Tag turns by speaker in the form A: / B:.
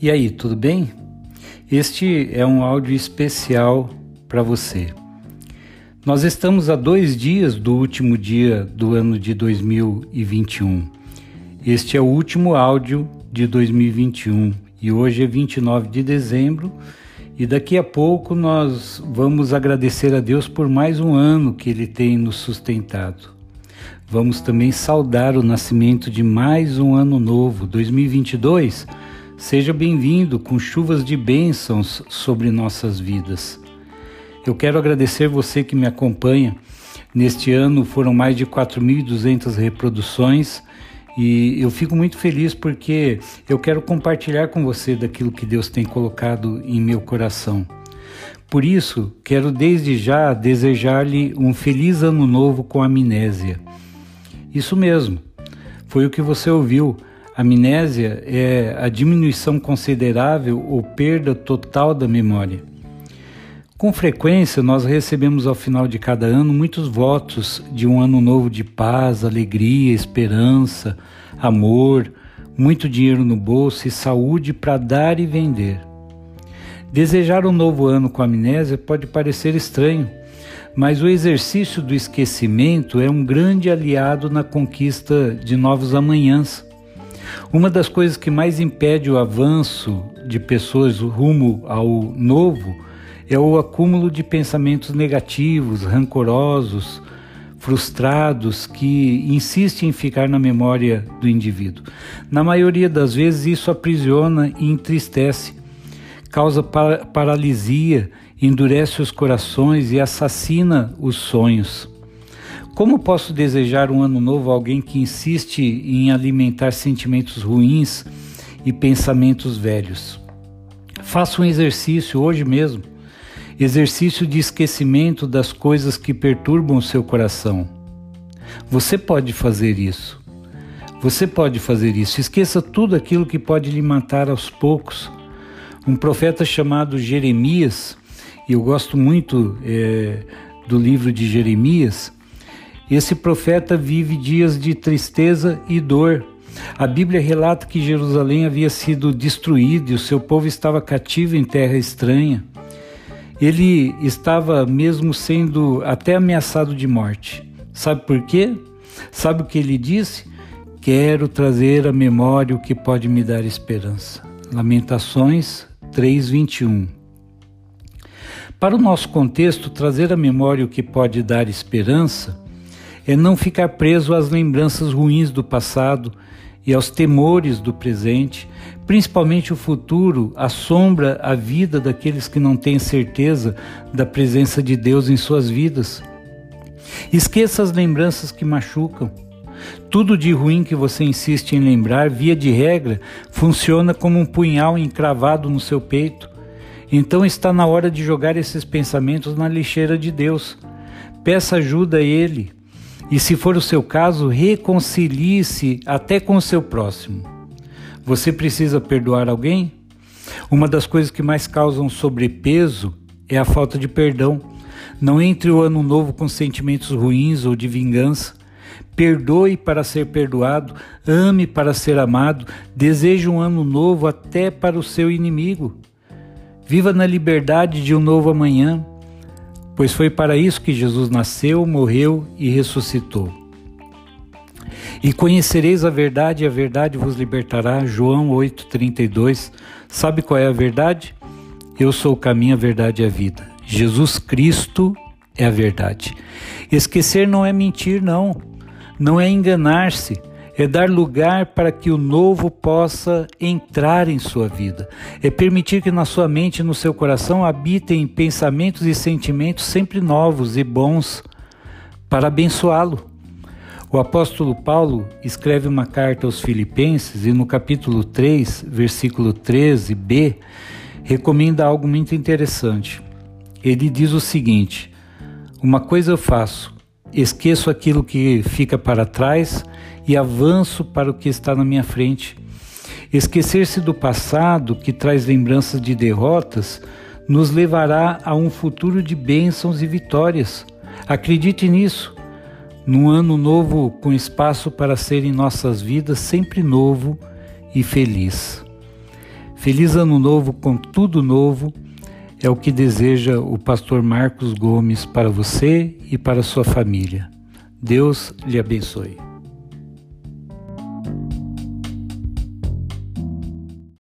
A: E aí, tudo bem? Este é um áudio especial para você. Nós estamos a dois dias do último dia do ano de 2021. Este é o último áudio de 2021 e hoje é 29 de dezembro. E daqui a pouco nós vamos agradecer a Deus por mais um ano que Ele tem nos sustentado. Vamos também saudar o nascimento de mais um ano novo, 2022 Seja bem-vindo com chuvas de bênçãos sobre nossas vidas. Eu quero agradecer você que me acompanha. Neste ano foram mais de 4.200 reproduções e eu fico muito feliz porque eu quero compartilhar com você daquilo que Deus tem colocado em meu coração. Por isso, quero desde já desejar-lhe um feliz ano novo com amnésia. Isso mesmo, foi o que você ouviu Amnésia é a diminuição considerável ou perda total da memória. Com frequência, nós recebemos ao final de cada ano muitos votos de um ano novo de paz, alegria, esperança, amor, muito dinheiro no bolso e saúde para dar e vender. Desejar um novo ano com amnésia pode parecer estranho, mas o exercício do esquecimento é um grande aliado na conquista de novos amanhãs. Uma das coisas que mais impede o avanço de pessoas rumo ao novo é o acúmulo de pensamentos negativos, rancorosos, frustrados que insistem em ficar na memória do indivíduo. Na maioria das vezes, isso aprisiona e entristece, causa paralisia, endurece os corações e assassina os sonhos. Como posso desejar um ano novo a alguém que insiste em alimentar sentimentos ruins e pensamentos velhos? Faça um exercício hoje mesmo exercício de esquecimento das coisas que perturbam o seu coração. Você pode fazer isso. Você pode fazer isso. Esqueça tudo aquilo que pode lhe matar aos poucos. Um profeta chamado Jeremias, e eu gosto muito é, do livro de Jeremias, esse profeta vive dias de tristeza e dor. A Bíblia relata que Jerusalém havia sido destruída e o seu povo estava cativo em terra estranha. Ele estava mesmo sendo até ameaçado de morte. Sabe por quê? Sabe o que ele disse? Quero trazer à memória o que pode me dar esperança. Lamentações 3:21. Para o nosso contexto, trazer à memória o que pode dar esperança é não ficar preso às lembranças ruins do passado e aos temores do presente, principalmente o futuro assombra a vida daqueles que não têm certeza da presença de Deus em suas vidas. Esqueça as lembranças que machucam. Tudo de ruim que você insiste em lembrar, via de regra, funciona como um punhal encravado no seu peito. Então está na hora de jogar esses pensamentos na lixeira de Deus. Peça ajuda a Ele, e, se for o seu caso, reconcilie-se até com o seu próximo. Você precisa perdoar alguém? Uma das coisas que mais causam sobrepeso é a falta de perdão. Não entre o ano novo com sentimentos ruins ou de vingança. Perdoe para ser perdoado, ame para ser amado, deseje um ano novo até para o seu inimigo. Viva na liberdade de um novo amanhã pois foi para isso que Jesus nasceu, morreu e ressuscitou. E conhecereis a verdade, e a verdade vos libertará. João 8,32. Sabe qual é a verdade? Eu sou o caminho, a verdade e a vida. Jesus Cristo é a verdade. Esquecer não é mentir, não. Não é enganar-se é dar lugar para que o novo possa entrar em sua vida, é permitir que na sua mente e no seu coração habitem pensamentos e sentimentos sempre novos e bons para abençoá-lo. O apóstolo Paulo escreve uma carta aos Filipenses e no capítulo 3, versículo 13b, recomenda algo muito interessante. Ele diz o seguinte: Uma coisa eu faço, esqueço aquilo que fica para trás e avanço para o que está na minha frente. Esquecer-se do passado, que traz lembranças de derrotas, nos levará a um futuro de bênçãos e vitórias. Acredite nisso. Num ano novo com espaço para ser em nossas vidas sempre novo e feliz. Feliz Ano Novo com tudo novo é o que deseja o pastor Marcos Gomes para você e para sua família. Deus lhe abençoe.